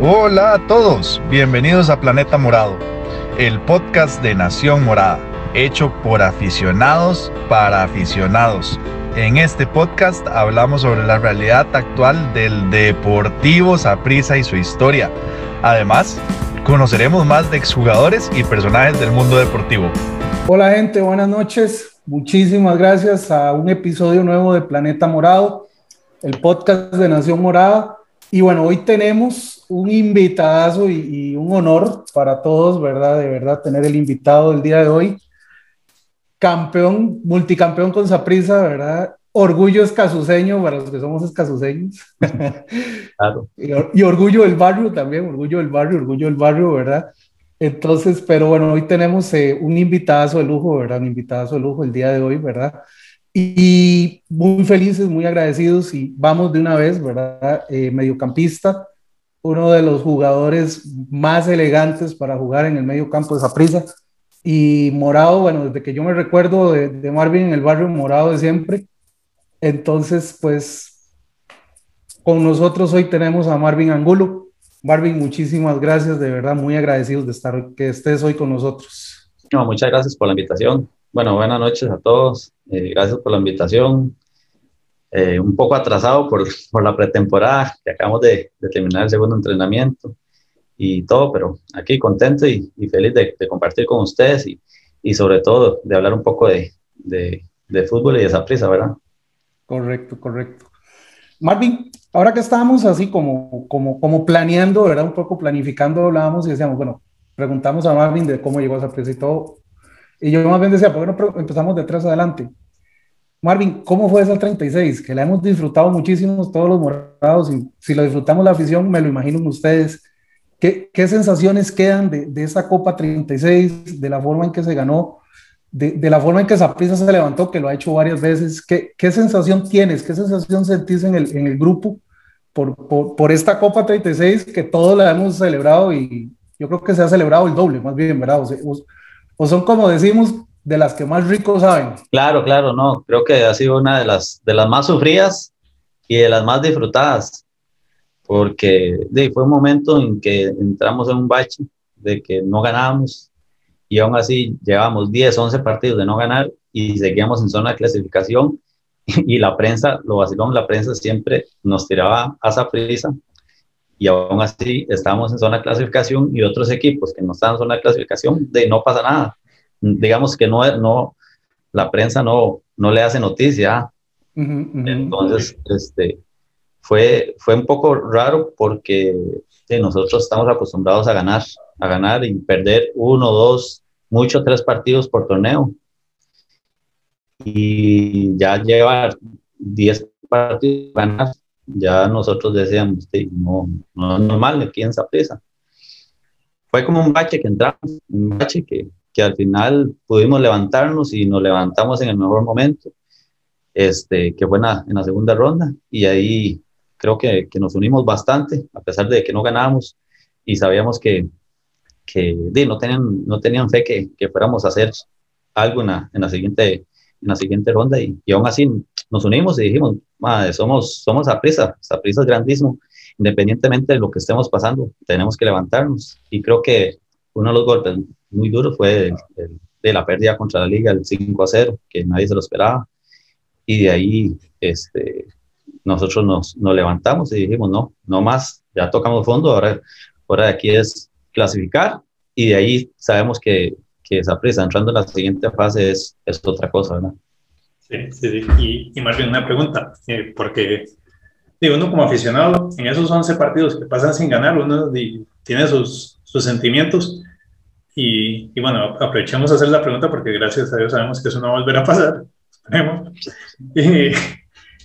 Hola a todos, bienvenidos a Planeta Morado, el podcast de Nación Morada, hecho por aficionados para aficionados. En este podcast hablamos sobre la realidad actual del Deportivo Saprissa y su historia. Además, conoceremos más de exjugadores y personajes del mundo deportivo. Hola gente, buenas noches. Muchísimas gracias a un episodio nuevo de Planeta Morado, el podcast de Nación Morada. Y bueno, hoy tenemos un invitadazo y, un honor para todos, ¿verdad? De verdad, tener el invitado del día de hoy. Campeón, multicampeón con Saprisa, ¿verdad? Orgullo escasuseño para los que somos escasuseños. Claro. y, orgullo del barrio también, orgullo del barrio, orgullo del barrio, ¿verdad? Entonces, pero bueno, hoy tenemos eh, un invitadazo de lujo, ¿verdad? Un invitadazo de lujo el día de hoy, ¿verdad? Y muy felices, muy agradecidos y vamos de una vez, ¿verdad? Eh, mediocampista, uno de los jugadores más elegantes para jugar en el medio campo de Saprissa y Morado, bueno, desde que yo me recuerdo de, de, Marvin en el barrio Morado de siempre, entonces pues con nosotros hoy tenemos a Marvin Angulo. Marvin, muchísimas gracias, de verdad, muy agradecidos de estar, que estés hoy con nosotros. No, muchas gracias por la invitación. Bueno, buenas noches a todos. Eh, gracias por la invitación. Eh, un poco atrasado por, por, la pretemporada, que acabamos de, terminar el segundo entrenamiento y todo, pero aquí contento y, feliz de, compartir con ustedes y, y, sobre todo de hablar un poco de, de, fútbol y de esa prisa, ¿verdad? Correcto, correcto. Marvin, ahora que estábamos así como, como, como planeando, ¿verdad? Un poco planificando, hablábamos y decíamos, bueno, preguntamos a Marvin de cómo llegó a esa prisa y todo. Y yo más bien decía, ¿por qué no empezamos de atrás adelante? Marvin, ¿cómo fue esa 36? Que la hemos disfrutado muchísimo todos los morados y si lo disfrutamos la afición, me lo imagino ustedes. ¿Qué, qué sensaciones quedan de, de, esa Copa 36, de la forma en que se ganó, de, de la forma en que Zaprisa se levantó, que lo ha hecho varias veces? ¿Qué, qué sensación tienes? ¿Qué sensación sentís en el, en el grupo por, por, por, esta Copa 36 que todos la hemos celebrado y yo creo que se ha celebrado el doble, más bien, ¿verdad? o son como decimos, de las que más ricos saben. Claro, claro, no, creo que ha sido una de las, de las más sufridas y de las más disfrutadas, porque fue un momento en que entramos en un bache de que no ganábamos y aún así llevábamos 10, 11 partidos de no ganar y seguíamos en zona de clasificación y la prensa, lo vacilón, la prensa siempre nos tiraba a esa prisa y aún así estábamos en zona de clasificación y otros equipos que no estaban en zona de clasificación, de no pasa nada. Digamos que no, no la prensa no, no le hace noticia. Entonces, este, fue, fue un poco raro porque nosotros estamos acostumbrados a ganar, a ganar y perder uno, dos, mucho tres partidos por torneo. Y ya llevar diez partidos ganar ya nosotros decíamos, no, no es normal aquí en prisa Fue como un bache que entramos, un bache que, que al final pudimos levantarnos y nos levantamos en el mejor momento, este, que fue en la, en la segunda ronda, y ahí creo que, que, nos unimos bastante, a pesar de que no ganábamos y sabíamos que, que no, tenían, no tenían fe que, que fuéramos a hacer algo en la, en la siguiente, en la siguiente ronda, y, y aún así nos unimos y dijimos, madre, somos, somos a prisa, a prisa es grandísimo, independientemente de lo que estemos pasando, tenemos que levantarnos. Y creo que uno de los golpes muy duros fue de la pérdida contra la liga, el 5 a 0, que nadie se lo esperaba. Y de ahí este, nosotros nos, nos levantamos y dijimos, no, no más, ya tocamos fondo, ahora, ahora de aquí es clasificar y de ahí sabemos que, que esa prisa entrando en la siguiente fase es, es otra cosa, ¿verdad? Sí, sí, sí. Y, y más bien una pregunta, eh, porque digo, uno como aficionado, en esos 11 partidos que pasan sin ganar, uno tiene sus, sus sentimientos. Y, y, bueno, aprovechemos a hacer la pregunta porque gracias a Dios sabemos que eso no va a volver a pasar. Esperemos.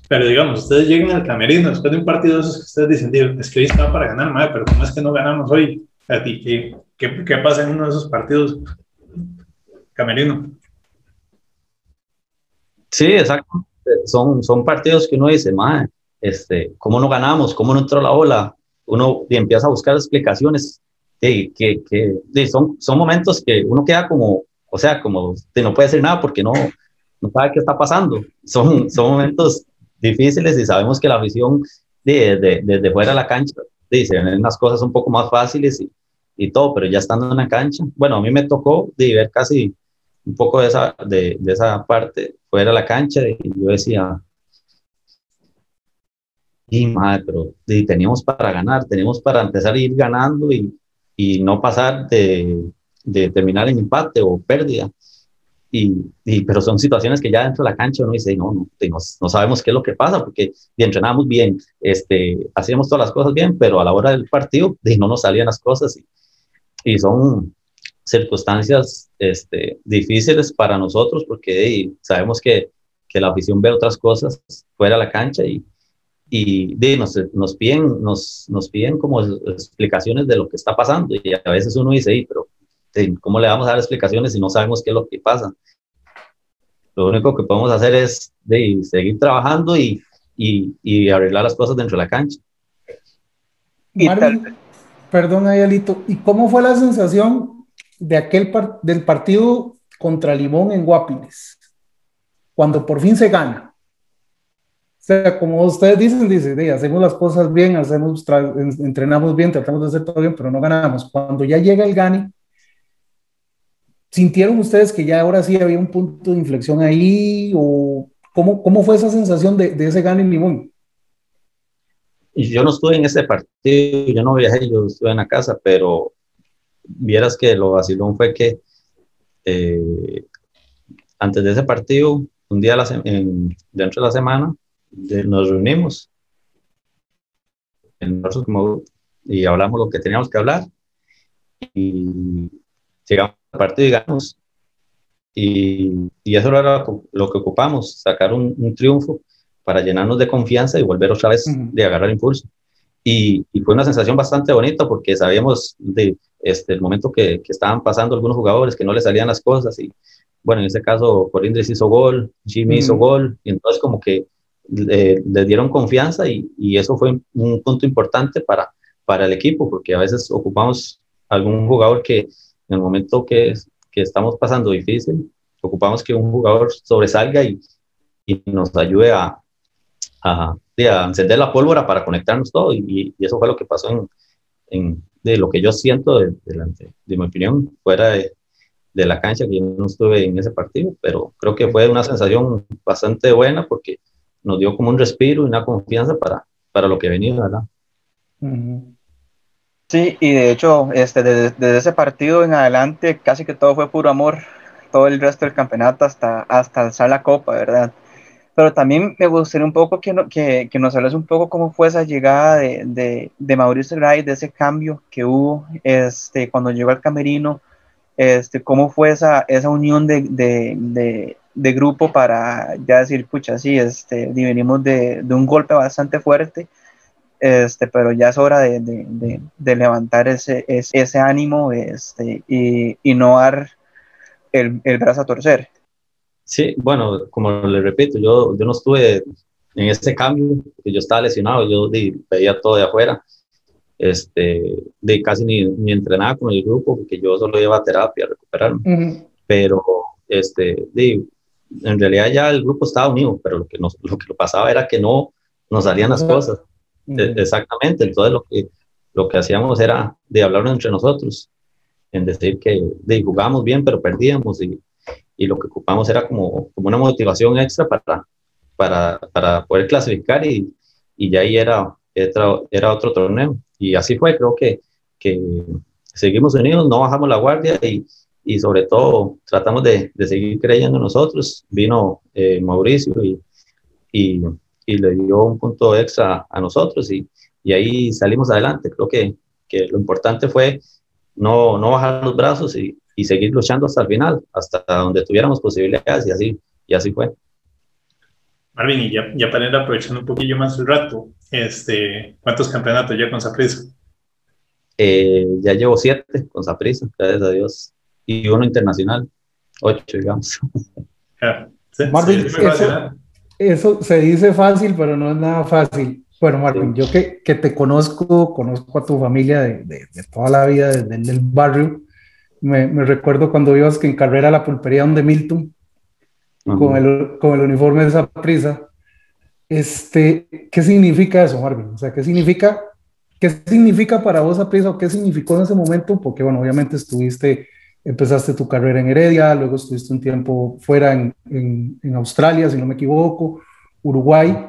pero digamos, ustedes llegan al camerino después de un partido de esos que ustedes dicen, es que hoy estaba para ganar, madre, pero ¿cómo es que no ganamos hoy? ¿A ti, ¿qué, qué, qué pasa en uno de esos partidos camerino? Sí, exacto. Son, son partidos que uno dice, madre, este, ¿cómo no ganamos? ¿Cómo no entró la ola? Uno empieza a buscar explicaciones. que, que, son, son momentos que uno queda como, o sea, como no puede decir nada porque no, no sabe qué está pasando. Son, son momentos difíciles y sabemos que la afición desde de, de, fuera de la cancha dice, ven las cosas un poco más fáciles y, y, todo, pero ya estando en la cancha, bueno, a mí me tocó de ver casi un poco de esa, de, de esa parte fuera de la cancha y yo decía, y madre, pero teníamos para ganar, tenemos para empezar a ir ganando y, y no pasar de, de, terminar en empate o pérdida. Y, y, pero son situaciones que ya dentro de la cancha uno dice, no, no, no, sabemos qué es lo que pasa, porque entrenamos bien, este, hacíamos todas las cosas bien, pero a la hora del partido no nos salían las cosas y, y son circunstancias este, difíciles para nosotros porque sabemos que, que, la afición ve otras cosas fuera de la cancha y, y de, nos, nos, piden, nos, nos piden como explicaciones de lo que está pasando y a veces uno dice, pero ¿cómo le vamos a dar explicaciones si no sabemos qué es lo que pasa? Lo único que podemos hacer es de, seguir trabajando y, y, y, arreglar las cosas dentro de la cancha. perdón, Ayalito, ¿y cómo fue la sensación de aquel del partido contra Limón en Guapiles? Cuando por fin se gana sea, como ustedes dicen, dice, hacemos las cosas bien, entrenamos bien, tratamos de hacer todo bien, pero no ganamos. Cuando ya llega el GANI, ¿sintieron ustedes que ya ahora sí había un punto de inflexión ahí? ¿O cómo, cómo fue esa sensación de, ese GANI Limón? Yo no estuve en ese partido, yo no viajé, yo estuve en la casa, pero vieras que lo vacilón fue que eh, antes de ese partido, un día en, dentro de la semana, nos reunimos y hablamos lo que teníamos que hablar y llegamos al partido y ganamos. Y, y, eso era lo que ocupamos, sacar un, triunfo para llenarnos de confianza y volver otra vez de agarrar impulso. Y, y, fue una sensación bastante bonita porque sabíamos de este, el momento que, que, estaban pasando algunos jugadores que no les salían las cosas y bueno, en este caso Corindres hizo gol, Jimmy hizo gol y entonces como que le, dieron confianza y, y, eso fue un punto importante para, para el equipo, porque a veces ocupamos algún jugador que en el momento que, que estamos pasando difícil, ocupamos que un jugador sobresalga y, y nos ayude a, a, a, encender la pólvora para conectarnos todo y, eso fue lo que pasó en, de lo que yo siento de, de, de mi opinión fuera de, de la cancha que yo no estuve en ese partido, pero creo que fue una sensación bastante buena porque nos dio como un respiro y una confianza para, para lo que venía, ¿verdad? Sí, y de hecho, este, desde, ese partido en adelante, casi que todo fue puro amor, todo el resto del campeonato hasta, hasta alzar la copa, ¿verdad? Pero también me gustaría un poco que, que, que nos hables un poco cómo fue esa llegada de, de, de Mauricio Gray, de ese cambio que hubo este, cuando llegó al camerino, este, cómo fue esa, esa unión de, de, grupo para ya decir, pucha, sí, este, venimos de, un golpe bastante fuerte, este, pero ya es hora de, levantar ese, ese, ánimo este, y, y, no dar el, el, brazo a torcer. Sí, bueno, como le repito, yo, yo no estuve en ese cambio, porque yo estaba lesionado, yo veía todo de afuera, este, de casi ni, ni entrenaba con el grupo, porque yo solo iba a terapia a recuperarme, pero este, de, en realidad ya el grupo estaba unido, pero lo que, nos, lo que pasaba era que no nos salían las cosas. E, exactamente, entonces lo que, lo que hacíamos era de hablar entre nosotros, en decir que de, jugábamos bien, pero perdíamos y, y lo que ocupamos era como, como una motivación extra para, para, para poder clasificar y, y ya ahí era, era, era otro torneo. Y así fue, creo que, que seguimos unidos, no bajamos la guardia y, y sobre todo tratamos de, de seguir creyendo en nosotros. Vino eh, Mauricio y, y, y, le dio un punto extra a nosotros y, y ahí salimos adelante. Creo que, que, lo importante fue no, no bajar los brazos y, y, seguir luchando hasta el final, hasta donde tuviéramos posibilidades y así, y así fue. Marvin, y ya, ya para ir aprovechando un poquillo más el rato, este, ¿cuántos campeonatos ya con Saprissa? Eh, ya llevo siete con Saprissa, gracias a Dios y uno internacional, ocho, digamos. Marvin, eso, se dice fácil, pero no es nada fácil. Bueno, Marvin, yo que, que, te conozco, conozco a tu familia de, de, toda la vida, desde el barrio, me, recuerdo cuando ibas que en carrera a la pulpería donde Milton, con, el, con el uniforme de esa prisa. Este, ¿Qué significa eso, Marvin? O sea, ¿qué significa ¿qué significa para vos Aprisa o qué significó en ese momento? Porque, bueno, obviamente estuviste, empezaste tu carrera en Heredia, luego estuviste un tiempo fuera en, en, en Australia, si no me equivoco, Uruguay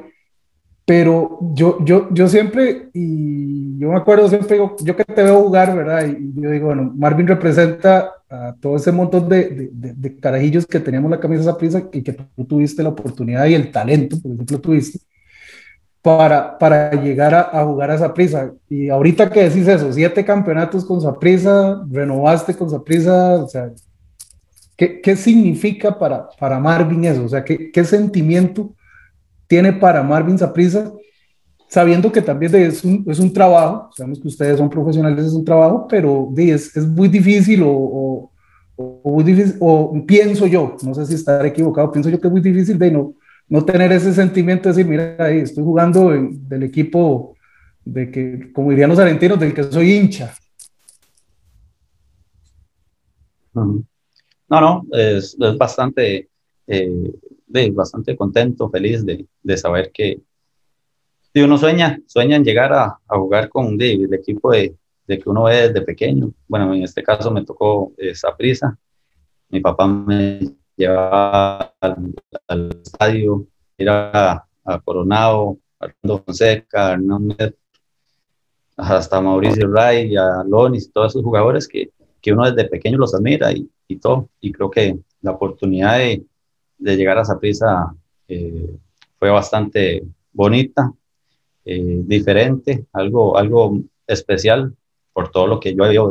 pero yo, yo, yo siempre, y yo me acuerdo siempre, digo, yo que te veo jugar, ¿verdad? Y yo digo, bueno, Marvin representa a todo ese montón de, de, de, carajillos que teníamos la camisa esa prisa y que tú tuviste la oportunidad y el talento, por ejemplo, tuviste, para, para llegar a, a jugar a esa prisa. Y ahorita que decís eso, siete campeonatos con prisa, renovaste con prisa, o sea, ¿qué, qué significa para, para Marvin eso? O sea, ¿qué, qué sentimiento? Tiene para Marvin Saprisa, sabiendo que también es un, es un trabajo, sabemos que ustedes son profesionales, es un trabajo, pero es, es muy difícil o, o, muy difícil, o pienso yo, no sé si estaré equivocado, pienso yo que es muy difícil de no, no tener ese sentimiento de decir, mira, ahí estoy jugando del equipo de que, como dirían los argentinos, del que soy hincha. No, no, es, es bastante eh, bastante contento, feliz de, de saber que uno sueña, sueña en llegar a, a jugar con el equipo de, de, que uno ve desde pequeño. Bueno, en este caso me tocó esa prisa. Mi papá me llevaba al, estadio, era a, Coronado, Armando Fonseca, Hernández, hasta Mauricio Ray, a Lonis, todos esos jugadores que, que uno desde pequeño los admira y, y todo. Y creo que la oportunidad de, de llegar a esa eh, fue bastante bonita, eh, diferente, algo, algo especial por todo lo que yo había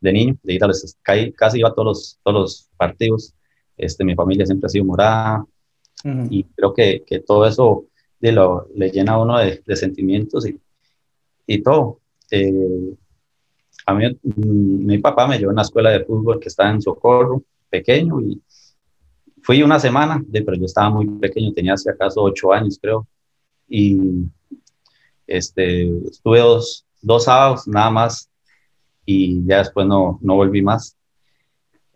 de niño, de ir a los, casi iba a todos los, todos los partidos. Este, mi familia siempre ha sido morada y creo que, que, todo eso de lo, le llena a uno de, de sentimientos y, y todo. Eh, a mí, mm, mi papá me llevó a una escuela de fútbol que está en Socorro, pequeño, y, Fui una semana, pero yo estaba muy pequeño, tenía hace acaso ocho años, creo. Y este, estuve dos, dos sábados nada más y ya después no, no volví más.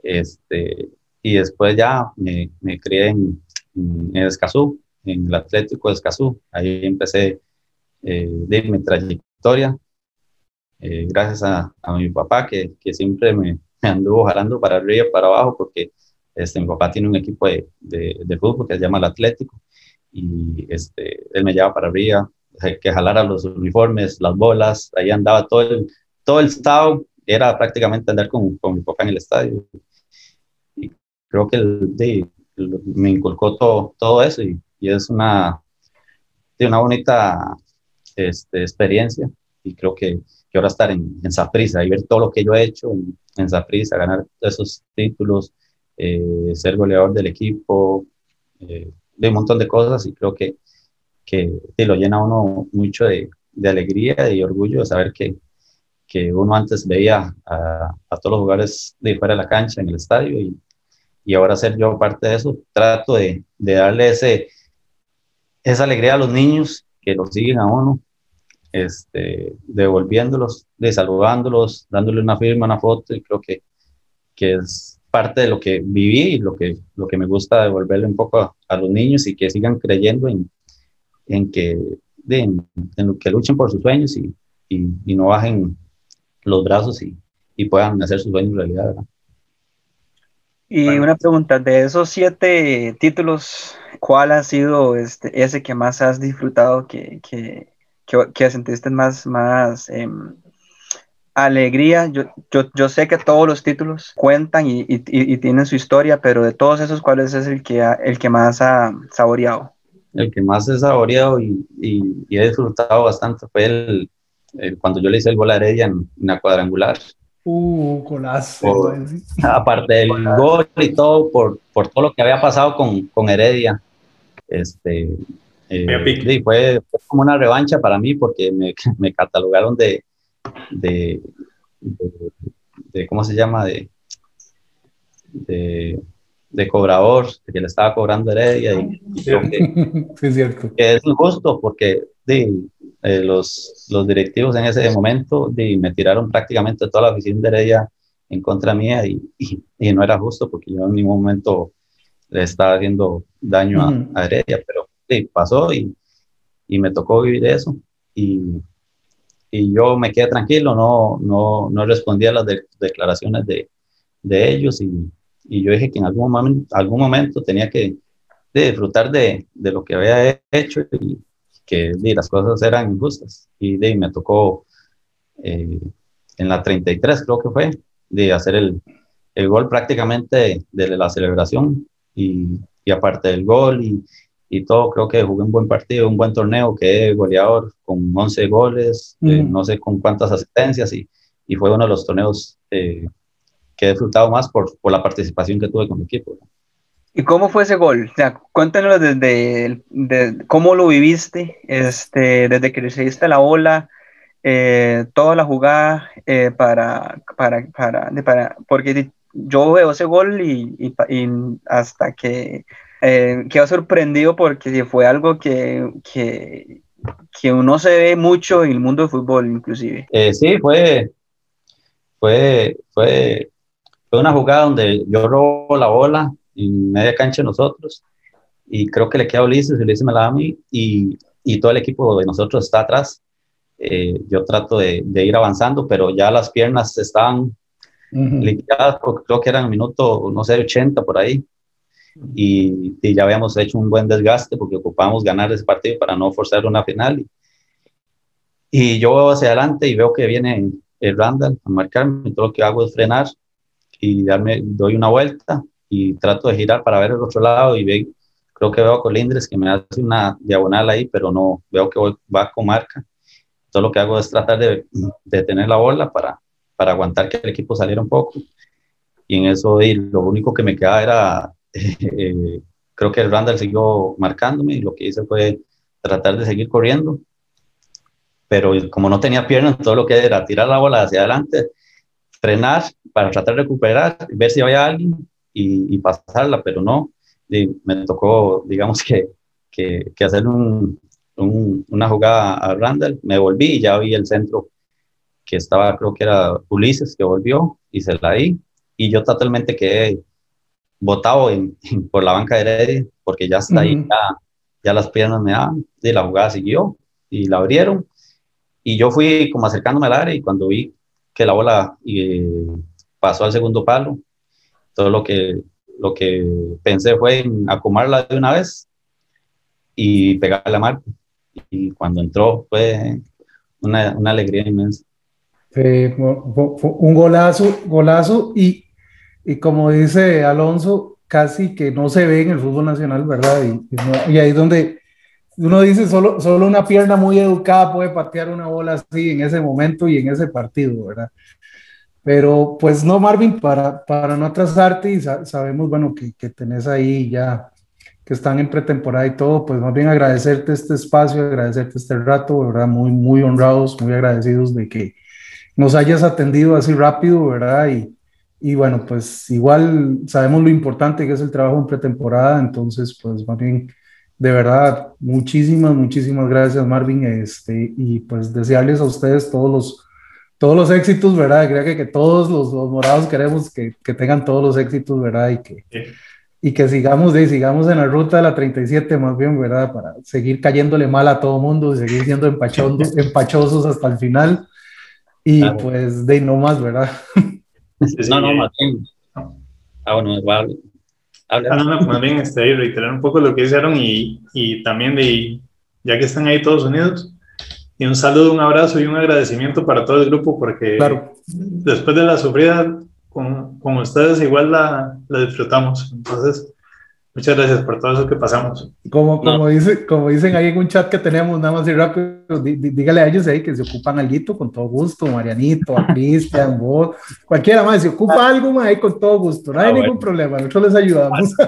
Este, y después ya me, me crié en, en, Escazú, en el Atlético de Escazú. Ahí empecé eh, de mi trayectoria, eh, gracias a, a, mi papá que, que siempre me, me, anduvo jalando para arriba y para abajo porque este, mi papá tiene un equipo de, de, fútbol que se llama el Atlético y este, él me lleva para arriba, que jalara los uniformes, las bolas, ahí andaba todo el, todo el estado, era prácticamente andar con, con mi papá en el estadio. Y creo que el, me inculcó todo, todo eso y, y es una, de una bonita este, experiencia y creo que, que ahora estar en, en Saprisa y ver todo lo que yo he hecho en, en Saprisa, ganar esos títulos, eh, ser goleador del equipo, eh, de un montón de cosas y creo que, que te lo llena uno mucho de, alegría y orgullo de saber que, que uno antes veía a, a, todos los jugadores de fuera de la cancha, en el estadio y, y ahora ser yo parte de eso, trato de, de darle ese, esa alegría a los niños que los siguen a uno, este, devolviéndolos, de saludándolos, dándole una firma, una foto, y creo que, que es parte de lo que viví y lo que, lo que me gusta devolverle un poco a, los niños y que sigan creyendo en, en que, en, en, que luchen por sus sueños y, y, y no bajen los brazos y, y, puedan hacer sus sueños realidad. ¿verdad? Y una pregunta, de esos siete títulos, ¿cuál ha sido este, ese que más has disfrutado, que, que, que, que sentiste más, más eh, alegría. Yo, yo, yo, sé que todos los títulos cuentan y, y, y, tienen su historia, pero de todos esos, ¿cuál es el que, ha, el que más ha saboreado? El que más he saboreado y, y he disfrutado bastante fue el, el, cuando yo le hice el gol a Heredia en, en la cuadrangular. Uh, golazo. Por, aparte del gol y todo, por, por todo lo que había pasado con, con Heredia. Este, eh, fue, fue, como una revancha para mí porque me, me catalogaron de, de, de, ¿cómo se llama? De, de, de, cobrador, que le estaba cobrando Heredia. Y, y que, es cierto. Que es injusto porque de, eh, los, los directivos en ese momento de, me tiraron prácticamente toda la oficina de Heredia en contra mía y, y, y, no era justo porque yo en ningún momento le estaba haciendo daño a, a Heredia, pero sí, pasó y, y me tocó vivir eso. Y, y yo me quedé tranquilo, no, no, no respondí a las declaraciones de, de ellos y, y, yo dije que en algún momento, algún momento tenía que disfrutar de, de, lo que había hecho y que las cosas eran injustas. Y de, me tocó eh, en la 33, creo que fue, de hacer el, el gol prácticamente de, la celebración y, y, aparte del gol y, y, todo, creo que jugué un buen partido, un buen torneo, quedé goleador con 11 goles, eh, no sé con cuántas asistencias y, y, fue uno de los torneos eh, que he disfrutado más por, por, la participación que tuve con mi equipo. ¿Y cómo fue ese gol? O sea, cuéntanos desde de, cómo lo viviste, este, desde que recibiste la bola, eh, toda la jugada eh, para, para, para, para, porque yo veo ese gol y, y, y hasta que eh, quedo sorprendido porque fue algo que, que, que, uno se ve mucho en el mundo del fútbol inclusive. Eh, sí, fue, fue, fue, fue una jugada donde yo robo la bola en media cancha de nosotros y creo que le queda a Ulises, Ulises me la da a mí y, y todo el equipo de nosotros está atrás eh, yo trato de, ir avanzando, pero ya las piernas estaban liquidadas, creo que eran minuto, no sé, 80 por ahí. Y, ya habíamos hecho un buen desgaste porque ocupamos ganar ese partido para no forzar una final. Y, y yo voy hacia adelante y veo que viene el Randall a marcarme. Todo lo que hago es frenar y darme, doy una vuelta y trato de girar para ver el otro lado y ve, creo que veo a Colindres que me hace una diagonal ahí, pero no veo que va con marca todo lo que hago es tratar de, de tener la bola para, para aguantar que el equipo saliera un poco. Y en eso y lo único que me quedaba era, eh, creo que el Randall siguió marcándome y lo que hice fue tratar de seguir corriendo. Pero como no tenía piernas, todo lo que era tirar la bola hacia adelante, frenar para tratar de recuperar, ver si había alguien y, y pasarla, pero no. Y me tocó, digamos que, que, que hacer un, una jugada a Randall, me volví y ya vi el centro que estaba, creo que era Ulises, que volvió y se la di. Y yo totalmente quedé botado por la banca de Heredia, porque ya está ahí, ya, ya, las piernas me daban, y la jugada siguió y la abrieron. Y yo fui como acercándome al área y cuando vi que la bola eh, pasó al segundo palo, todo lo que, lo que pensé fue en acomodarla de una vez y pegarle la marca y cuando entró fue una, una alegría inmensa. fue, un golazo, golazo y, y, como dice Alonso, casi que no se ve en el fútbol nacional, ¿verdad? Y, y ahí es donde uno dice, solo, solo una pierna muy educada puede patear una bola así en ese momento y en ese partido, ¿verdad? Pero pues no, Marvin, para, para no atrasarte y sabemos, bueno, que, que tenés ahí ya que están en pretemporada y todo, pues más bien agradecerte este espacio, agradecerte este rato, ¿verdad? Muy, muy honrados, muy agradecidos de que nos hayas atendido así rápido, ¿verdad? Y, y bueno, pues igual sabemos lo importante que es el trabajo en pretemporada, entonces pues más bien, de verdad, muchísimas, muchísimas gracias Marvin, este, y pues desearles a ustedes todos los, todos los éxitos, ¿verdad? Creo que, que todos los, los morados queremos que, que, tengan todos los éxitos, ¿verdad? Y que y que sigamos, de, sigamos en la ruta de la 37 más bien, ¿verdad? Para seguir cayéndole mal a todo mundo y seguir siendo empachosos hasta el final. Y pues de no más, ¿verdad? no, no, más bien. Ah, bueno, igual. Habla. Ah, más bien este, reiterar un poco lo que hicieron y, y también de, ya que están ahí todos unidos, y un saludo, un abrazo y un agradecimiento para todo el grupo porque claro. después de la sufrida con, con ustedes igual la, la, disfrutamos. Entonces, muchas gracias por todo eso que pasamos. Como, como, dice, como dicen ahí en un chat que tenemos, nada más y rápido, dígale a ellos ahí que se ocupan algo con todo gusto, Marianito, a Cristian, vos, cualquiera más, si ocupa algo ahí con todo gusto, no hay ah, ningún problema, nosotros les ayudamos.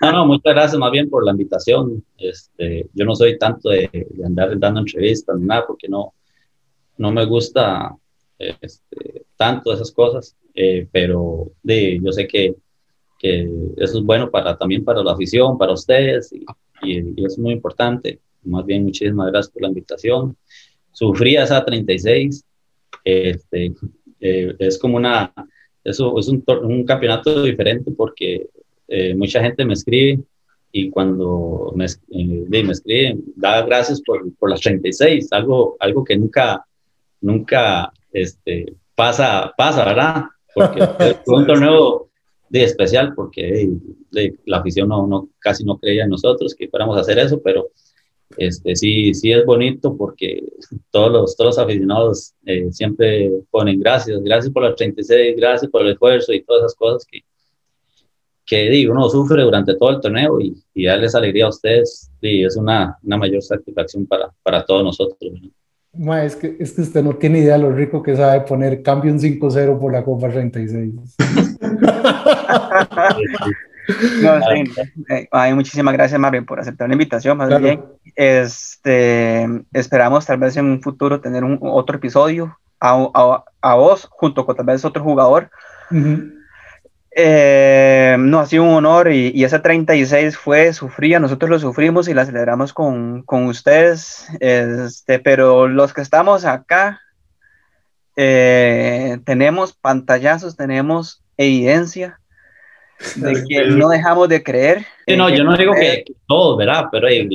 No, no, muchas gracias más bien por la invitación. Este, yo no soy tanto de, de andar dando entrevistas ni nada, porque no, no me gusta este, tanto esas cosas, eh, pero de, yo sé que, que, eso es bueno para, también para la afición, para ustedes, y, y, es muy importante. Más bien, muchísimas gracias por la invitación. Sufrí esa 36, este, eh, es como una, eso es un, un campeonato diferente porque eh, mucha gente me escribe y cuando me, eh, me escriben, da gracias por, por, las 36, algo, algo que nunca, nunca este, pasa, pasa, ¿verdad? Porque fue un torneo de especial porque la afición no, no, casi no creía en nosotros que fuéramos a hacer eso, pero este, sí, sí es bonito porque todos los, todos los aficionados eh, siempre ponen gracias, gracias por las 36, gracias por el esfuerzo y todas esas cosas que, que digo, uno sufre durante todo el torneo y, y darles alegría a ustedes y es una, una mayor satisfacción para, para todos nosotros. es, que, es que usted no tiene idea lo rico que sabe poner cambio un 5-0 por la Copa 36. no, eh, muchísimas gracias, Marvin, por aceptar la invitación. Más bien, este, esperamos tal vez en un futuro tener un, otro episodio a, a, a, vos, junto con tal vez otro jugador. Eh, no, ha sido un honor y, y, ese 36 fue sufría, nosotros lo sufrimos y la celebramos con, con ustedes, este, pero los que estamos acá eh, tenemos pantallazos, tenemos evidencia de que no dejamos de creer. Sí, no, yo no digo que, todos, ¿verdad? Pero, hay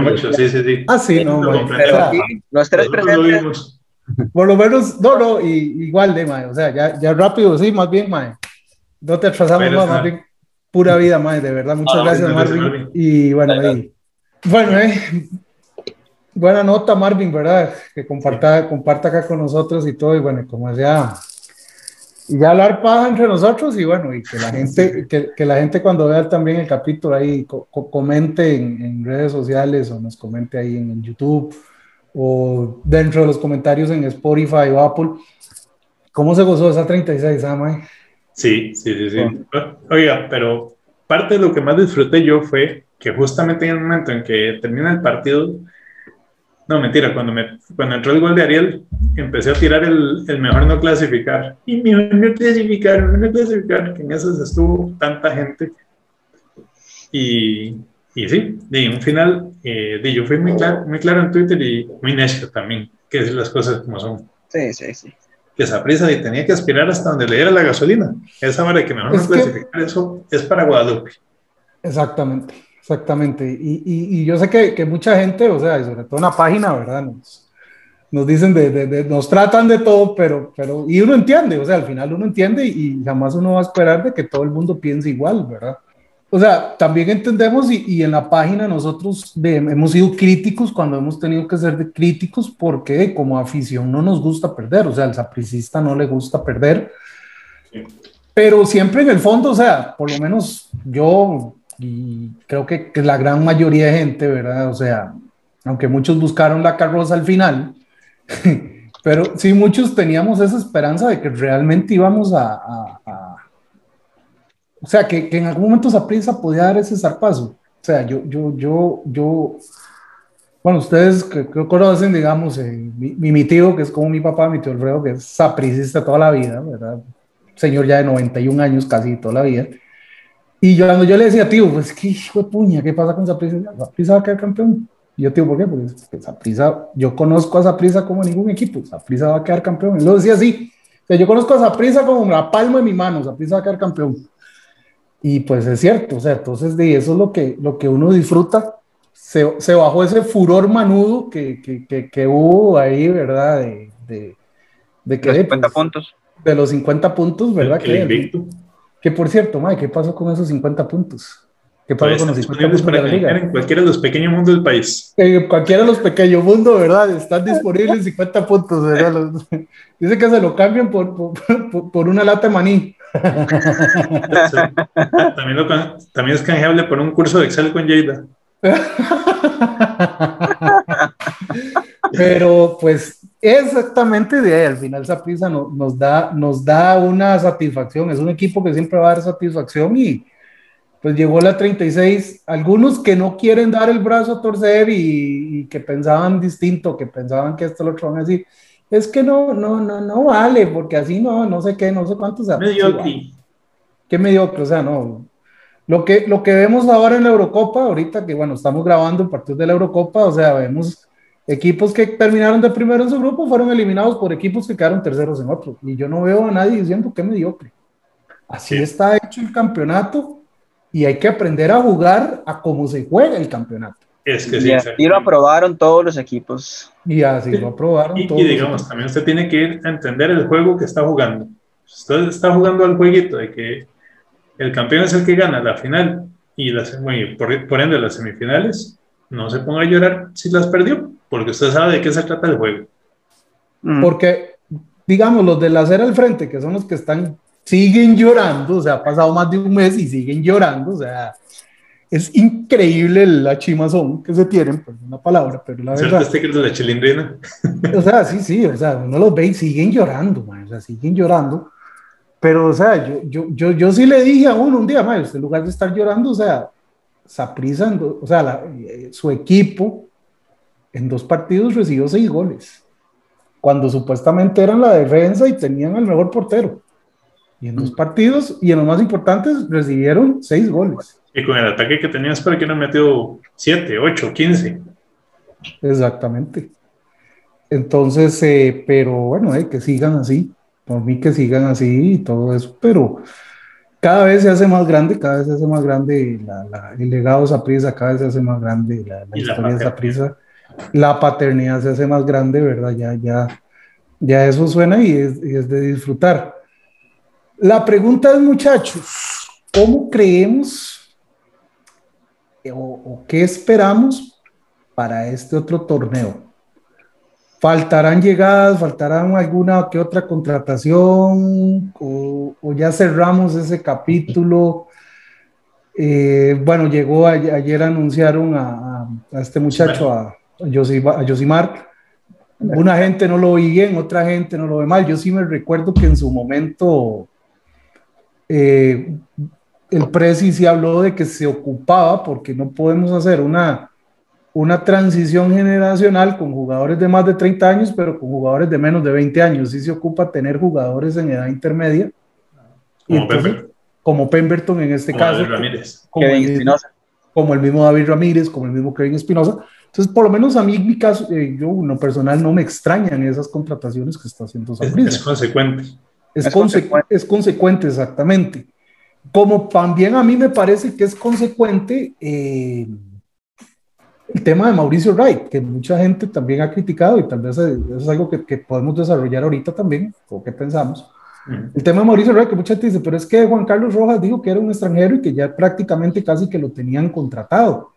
muchos, sí, sí, sí. Ah, sí, no, pero los tres presentes. Por lo menos, no, no, y, igual de, mae, o sea, ya, ya rápido, sí, más bien, mae. No te atrasamos más, más bien, pura vida, mae, de verdad, muchas ah, gracias, Marvin. Y bueno, ahí, bueno, eh, buena nota, Marvin, ¿verdad? Que comparta, comparta acá con nosotros y todo, y bueno, como ya y ya hablar paja entre nosotros y bueno, y que la gente, que, que la gente cuando vea también el capítulo ahí comente en, en, redes sociales o nos comente ahí en, YouTube o dentro de los comentarios en Spotify o Apple. ¿Cómo se gozó esa 36, ah, Sí, sí, sí, sí. Oiga, pero parte de lo que más disfruté yo fue que justamente en el momento en que termina el partido, no, mentira, cuando, me, cuando entró el gol de Ariel, empecé a tirar el, el mejor no clasificar. Y mejor no clasificar, mejor no clasificar, que en eso estuvo tanta gente. Y, y sí, de un final, eh, yo fui muy claro, muy claro en Twitter y muy necio también, que decir las cosas como son. Sí, sí, sí. Que esa prisa y tenía que aspirar hasta donde le diera la gasolina. Esa hora que mejor no clasificar, eso es para Guadalupe. Exactamente. Exactamente. Y, y, y yo sé que, que, mucha gente, o sea, sobre todo en la página, ¿verdad? Nos, nos dicen, de, de, nos tratan de todo, pero, pero, y uno entiende, o sea, al final uno entiende y, jamás uno va a esperar de que todo el mundo piense igual, ¿verdad? O sea, también entendemos y, y en la página nosotros hemos sido críticos cuando hemos tenido que ser de críticos porque como afición no nos gusta perder, o sea, al sapricista no le gusta perder, pero siempre en el fondo, o sea, por lo menos yo y creo que, que, la gran mayoría de gente, ¿verdad? O sea, aunque muchos buscaron la carroza al final, pero sí muchos teníamos esa esperanza de que realmente íbamos a... a, a o sea, que, que, en algún momento esa prisa podía dar ese zarpazo. O sea, yo, yo, yo, yo, bueno, ustedes que, que conocen, digamos, eh, mi, mi, tío, que es como mi papá, mi tío Alfredo, que es sapricista toda la vida, ¿verdad? Señor ya de 91 años casi toda la vida. Y yo, cuando yo le decía, tío, pues qué hijo de puña, ¿qué pasa con Zaprisa? Zaprisa va a quedar campeón. Y yo, tío, ¿por qué? Porque Zaprisa, yo conozco a Zaprisa como ningún equipo, Zaprisa va a quedar campeón. Y lo decía así, o sea, yo conozco a Zaprisa como la palma de mi mano, Zaprisa va a quedar campeón. Y pues es cierto, o sea, entonces de eso es lo que, lo que uno disfruta. Se, se bajó ese furor manudo que, que, que, que hubo ahí, ¿verdad? De, de, de que... Los 50 pues, puntos. De los 50 puntos, ¿verdad? El, el invicto. Que por cierto, Mike, ¿qué pasó con esos 50 puntos? ¿Qué pasó con los 50 puntos para de la liga? En cualquiera de los pequeños mundos del país. En cualquiera de los pequeños mundos, ¿verdad? Están disponibles 50 puntos, ¿verdad? Los, dice que se lo cambian por, por, por una lata de maní. también, lo, también es canjeable por un curso de Excel con Jada. Pero pues exactamente de ahí, al final Saprissa no, nos, da, nos da una satisfacción, es un equipo que siempre va a dar satisfacción y pues llegó la 36, algunos que no quieren dar el brazo a torcer y, y que pensaban distinto, que pensaban que esto lo otro van a decir, es que no, no, no, no vale, porque así no, no sé qué, no sé cuántos. Mediocre. Qué mediocre, o sea, no. Lo que, lo que vemos ahora en la Eurocopa, ahorita que bueno, estamos grabando el partido de la Eurocopa, o sea, vemos equipos que terminaron de primero en su grupo fueron eliminados por equipos que quedaron terceros en otro. Y yo no veo a nadie diciendo que mediocre. Así sí. está hecho el campeonato y hay que aprender a jugar a cómo se juega el campeonato. Es que y sí, así lo aprobaron todos los equipos. Y así lo aprobaron Y, todos. y digamos, también usted tiene que ir a entender el juego que está jugando. Usted está jugando al jueguito de que el campeón es el que gana la final y las, bueno, por, por ende las semifinales. No se ponga a llorar si las perdió, porque usted sabe de qué se trata el juego. Mm. Porque, digamos, los de la acera al frente, que son los que están, siguen llorando, o sea, ha pasado más de un mes y siguen llorando, o sea, es increíble la chimazón que se tienen, por una palabra, pero la ¿Cierto verdad, sticker de la chilindrina? o sea, sí, sí, o sea, uno los ve y siguen llorando, man, o sea, siguen llorando, pero, o sea, yo, yo, yo, yo sí le dije a uno un día, man, usted en lugar de estar llorando, o sea, Saprissa, o sea, la- eh, su equipo en dos partidos recibió seis goles, cuando supuestamente eran la defensa y tenían al mejor portero. Y en dos partidos, y en los más importantes, recibieron seis goles. Y con el ataque que tenías, para que no metió 7, 8, 15. Exactamente. Entonces, eh, pero bueno, eh, que sigan así, por mí que sigan así y todo eso, pero cada vez se hace más grande, cada vez se hace más grande la- la- el legado de Saprissa, cada vez se hace más grande la, la historia de paternidad. Saprissa, la paternidad se hace más grande, ¿verdad? Ya, ya, ya eso suena y es, y es de disfrutar. La pregunta es, muchachos, ¿cómo creemos o, o qué esperamos para este otro torneo? ¿Faltarán llegadas? ¿Faltarán alguna que otra contratación? ¿O, o ya cerramos ese capítulo? Eh, bueno, llegó a- ayer, anunciaron a, a- a este muchacho, a, a, Yosi- a Yosimar. Una gente no lo ve bien, otra gente no lo ve mal. Yo sí me recuerdo que en su momento eh, el Presi sí habló de que se ocupaba porque no podemos hacer una, una transición generacional con jugadores de más de 30 años, pero con jugadores de menos de 20 años. Sí se ocupa tener jugadores en edad intermedia. Como entonces, Pemberton. como Pemberton en este Como caso, David Ramírez. como Kevin el, como el mismo David Ramírez, como el mismo Kevin Espinosa. Entonces, por lo menos a mí, en mi caso, eh, yo en lo personal no me extrañan esas contrataciones que está haciendo Es, Saprissa. es consecuente. Es, Es conse- consecuente. es consecuente, exactamente. Como también a mí me parece que es consecuente eh, el tema de Mauricio Wright, que mucha gente también ha criticado y tal vez eso es algo que, que podemos desarrollar ahorita también, o que pensamos. El tema de Mauricio Wright, que mucha gente dice, pero es que Juan Carlos Rojas dijo que era un extranjero y que ya prácticamente casi que lo tenían contratado.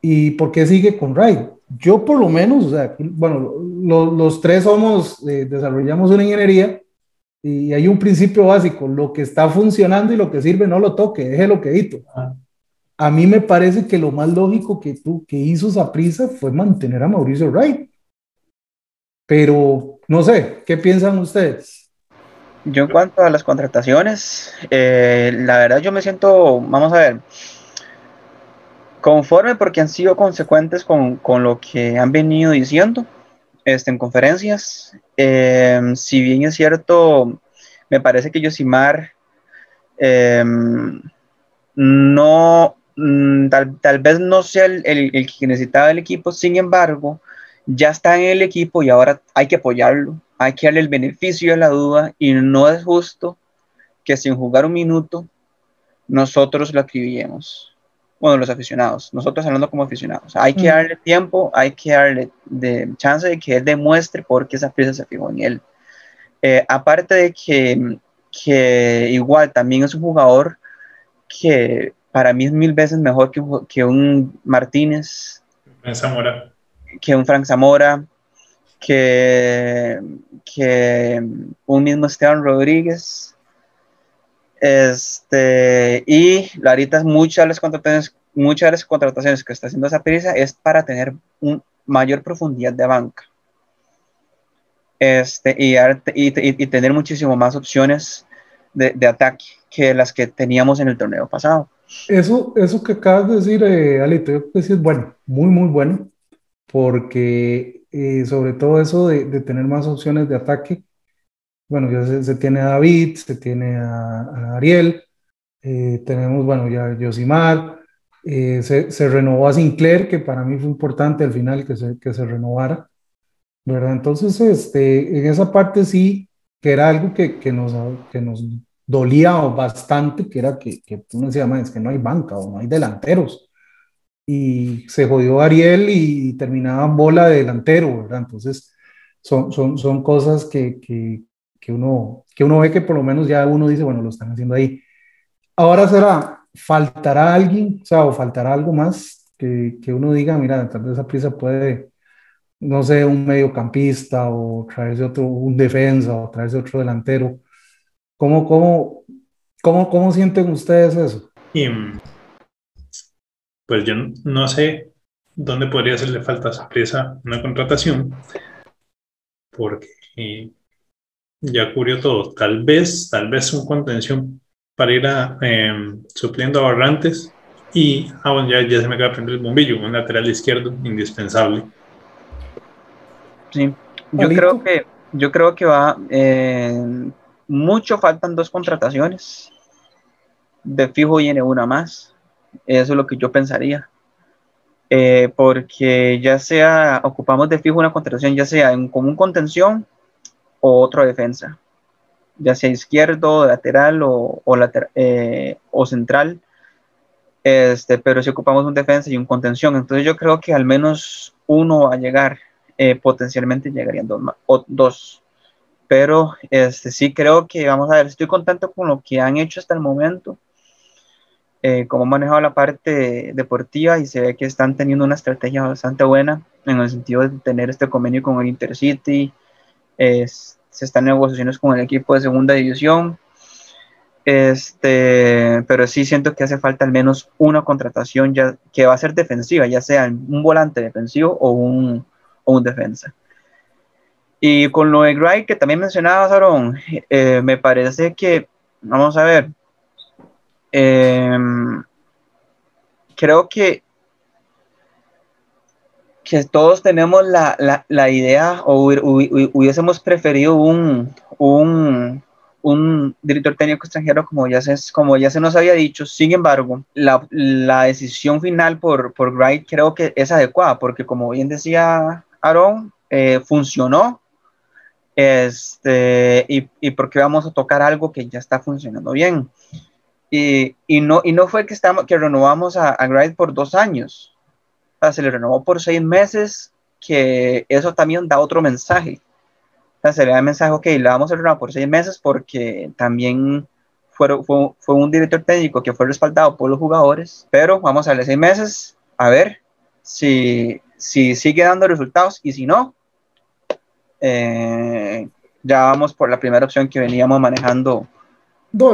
¿Y por qué sigue con Wright? Yo por lo menos, o sea, bueno, lo- los tres somos, eh, desarrollamos una ingeniería y hay un principio básico, lo que está funcionando y lo que sirve no lo toque, déjelo quedito. Ah. A mí me parece que lo más lógico que, tú, que hizo Saprissa fue mantener a Mauricio Wright. Pero no sé, ¿qué piensan ustedes? Yo en cuanto a las contrataciones, eh, la verdad yo me siento, vamos a ver, conforme porque han sido consecuentes con, con lo que han venido diciendo este, en conferencias. Eh, si bien es cierto, me parece que Yosimar eh, no, mm, tal, tal vez no sea el, el- el que necesitaba el equipo, sin embargo, ya está en el equipo y ahora hay que apoyarlo, hay que darle el beneficio de la duda y no es justo que sin jugar un minuto nosotros lo acribillemos. Bueno, los aficionados, nosotros hablando como aficionados. Hay que Mm. darle tiempo, hay que darle de chance de que él demuestre por qué esa pieza se fijó en él. Eh, aparte de que, que igual también es un jugador que para mí es mil veces mejor que un, que un Martínez, Zamora. que un Frank Zamora, que, que un mismo Esteban Rodríguez. Este, y ahorita muchas las contrataciones, muchas de las contrataciones que está haciendo esa prisa es para tener un mayor profundidad de banca. Este, y, y- y tener muchísimo más opciones de, de ataque que las que teníamos en el torneo pasado. Eso, eso que acabas de decir, eh, Alito, yo creo que sí es bueno, muy, muy bueno, porque eh, sobre todo eso de, de tener más opciones de ataque, bueno, ya se, se tiene a David, se tiene a, a Ariel, eh, tenemos, bueno, ya a Yosimar, eh, se, se renovó a Sinclair, que para mí fue importante al final que se, que se renovara, ¿verdad? Entonces, este, en esa parte sí, que era algo que, que nos, que nos dolía bastante, que era que, que uno decía, es que no hay banca o no hay delanteros. Y se jodió Ariel y terminaba bola de delantero, ¿verdad? Entonces, son, son, son cosas que, que, que, uno, que uno ve que por lo menos ya uno dice, bueno, lo están haciendo ahí. Ahora será, ¿faltará alguien? O sea, o faltará algo más que, que uno diga, mira, tal vez esa prisa puede, no sé, un mediocampista o traerse otro, un defensa o traerse otro delantero. ¿Cómo, cómo, cómo, cómo sienten ustedes eso? Y, pues yo no sé dónde podría hacerle falta a prisa una contratación, porque ya cubrió todo. Tal vez, tal vez un contención para ir a, em, supliendo a Barrantes y ah, bueno, ya, ya se me acaba de prender el bombillo, un lateral izquierdo indispensable. Sí, yo creo que yo creo que va eh, mucho faltan dos contrataciones. De fijo viene una más. Eso es lo que yo pensaría. Eh, porque ya sea ocupamos de fijo una contratación, ya sea en común contención o otra defensa, ya sea izquierdo, lateral o, o, eh, o central. Este, pero si ocupamos un defensa y un contención, entonces yo creo que al menos uno va a llegar, eh, potencialmente llegarían dos, o dos. Pero este, sí creo que, vamos a ver, estoy contento con lo que han hecho hasta el momento, eh, cómo han manejado la parte deportiva y se ve que están teniendo una estrategia bastante buena en el sentido de tener este convenio con el Intercity, se están negociaciones con el equipo de segunda división, este, pero sí siento que hace falta al menos una contratación ya, que va a ser defensiva, ya sea un volante defensivo o un, o un defensa. Y con lo de Gray, que también mencionaba Aaron, eh, me parece que, vamos a ver, em, creo que, que todos tenemos la, la, la idea o hubiésemos preferido un, un, un director técnico extranjero, como ya se, como ya se nos había dicho. Sin embargo, la, la decisión final por, por Wright creo que es adecuada, porque como bien decía Aaron, eh, funcionó. Este, y, y porque vamos a tocar algo que ya está funcionando bien. Y, y, no, y no fue que, estamos, que renovamos a, a Wright por dos años, se le renovó por seis meses, que eso también da otro mensaje se le da el mensaje, ok, le vamos a renovar por seis meses porque también fue, fue, fue, un director técnico que fue respaldado por los jugadores, pero vamos a darle seis meses a ver si, si sigue dando resultados y si no, eh, ya vamos por la primera opción que veníamos manejando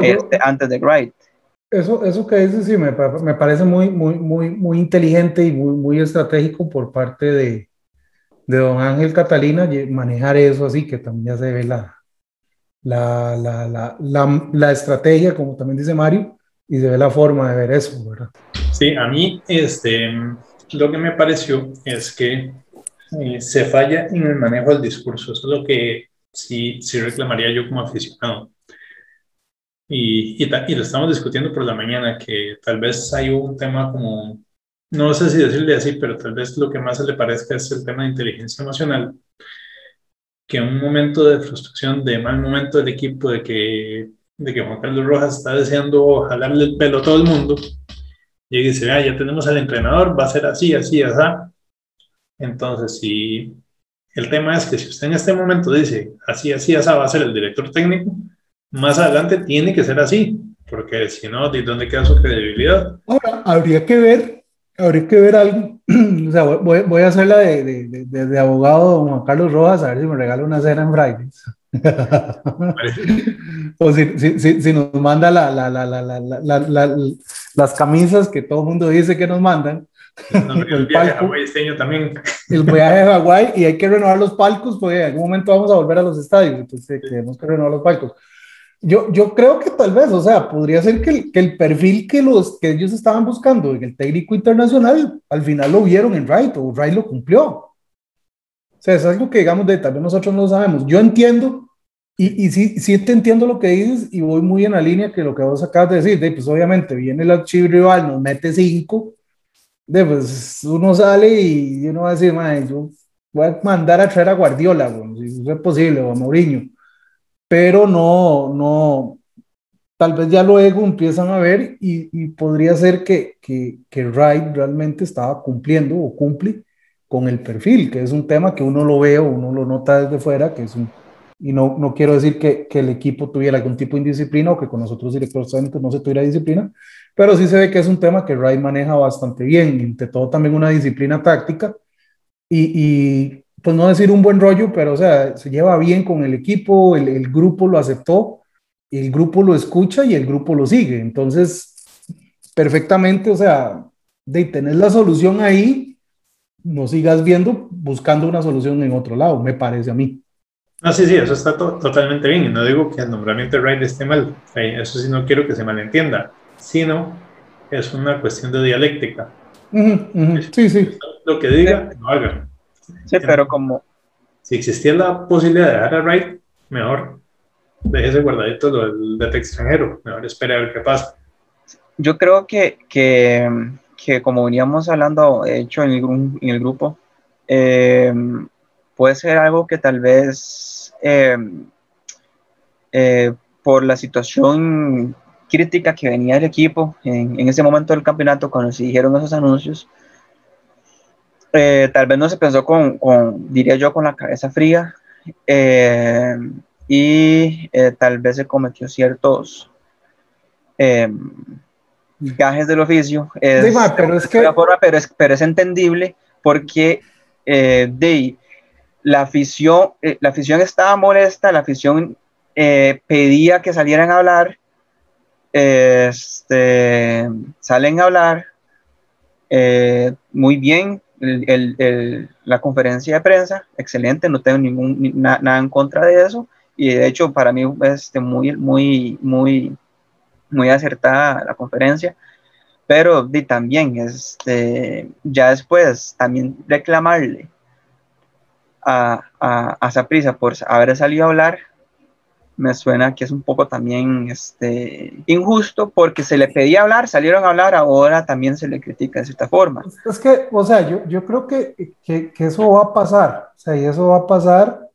este, antes de Wright. Eso, eso que dices sí me, me, parece muy, muy, muy, muy inteligente y muy, muy estratégico por parte de, de don Ángel Catalina manejar eso así, que también ya se ve la, la, la, la, la, estrategia, como también dice Mario, y se ve la forma de ver eso, ¿verdad? Sí, a mí este, lo que me pareció es que eh, se falla en el manejo del discurso, eso es lo que sí, sí reclamaría yo como aficionado. Y, lo estamos discutiendo por la mañana, que tal vez hay un tema como no sé si decirle así, pero tal vez lo que más se le parezca es el tema de inteligencia emocional, que un momento de frustración, de mal momento del equipo, de que, de que Juan Carlos Rojas está deseando jalarle el pelo a todo el mundo, y dice, ah, ya tenemos al entrenador, va a ser así, así, así. Entonces, si el tema es que si usted en este momento dice, así, así, así, va a ser el director técnico, más adelante tiene que ser así, porque si no, ¿de dónde queda su credibilidad? Ahora, habría que ver habría que ver algo. o sea, voy, voy a hacer la de, de, de, de, abogado Juan Carlos Rojas, a ver si me regala una cena en Fridays. o si, si, si, nos manda la, la, la, las camisas que todo el mundo dice que nos mandan. el, viaje a Hawái este año también. El viaje a Hawái y hay que renovar los palcos porque en algún momento vamos a volver a los estadios, entonces tenemos que renovar los palcos. Yo, yo creo que tal vez, o sea, podría ser que el, que el perfil que, los, que ellos estaban buscando en el técnico internacional, al final lo vieron en Wright o Wright lo cumplió. O sea, es algo que, digamos, de vez nosotros no sabemos. Yo entiendo, y, y sí, sí te entiendo lo que dices, y voy muy en la línea que lo que vos acabas de decir, de, pues obviamente viene el archivo nos mete cinco, de, pues uno sale y uno va a decir, yo voy a mandar a traer a Guardiola, bueno, si es posible, o a Mourinho pero no, no, tal vez ya luego empiezan a ver y, y podría ser que, que, que Wright realmente estaba cumpliendo o cumple con el perfil, que es un tema que uno lo ve o uno lo nota desde fuera, que es un, y no, no quiero decir que, que el equipo tuviera algún tipo de indisciplina o que con nosotros directores técnicos no se tuviera disciplina, pero sí se ve que es un tema que Wright maneja bastante bien, entre todo también una disciplina táctica y, y pues no decir un buen rollo, pero o sea, se lleva bien con el equipo, el, el grupo lo aceptó, el grupo lo escucha y el grupo lo sigue. Entonces, perfectamente, o sea, de tener la solución ahí, no sigas viendo, buscando una solución en otro lado, me parece a mí. No, sí, sí, eso está to totalmente bien. Y no digo que el nombramiento de Wright esté mal. Eso sí no quiero que se malentienda, sino es una cuestión de dialéctica. Uh -huh, uh -huh. Sí, sí. Lo que diga, no haga. Sí, pero como... Si existía la posibilidad de dejar a Wright, mejor déjese guardadito lo del extranjero. Mejor espere a ver qué pasa. Yo creo que, que, que como veníamos hablando, de hecho, en el, en el grupo, eh, puede ser algo que tal vez eh, eh, por la situación crítica que venía del equipo en, en, ese momento del campeonato, cuando se dijeron esos anuncios, eh, tal vez no se pensó con, con, diría yo, con la cabeza fría eh, y eh, tal vez se cometió ciertos gajes del oficio. Es, pero, es que... forma, pero, es, pero es entendible porque de la afición, la afición estaba molesta, la afición pedía que salieran a hablar, este, salen a hablar muy bien, el, el, el, la conferencia de prensa, excelente, no tengo ningún, ni, na, nada en contra de eso, y de hecho para mí es este, muy, muy, muy, muy acertada la conferencia, pero y también, este, ya después, también reclamarle a, a, a Saprisa por haber salido a hablar, me suena que es un poco también este, injusto porque se le pedía hablar, salieron a hablar, ahora también se le critica de cierta forma. Es que, o sea, yo, yo creo que, que, que eso va a pasar, o sea, y eso va a pasar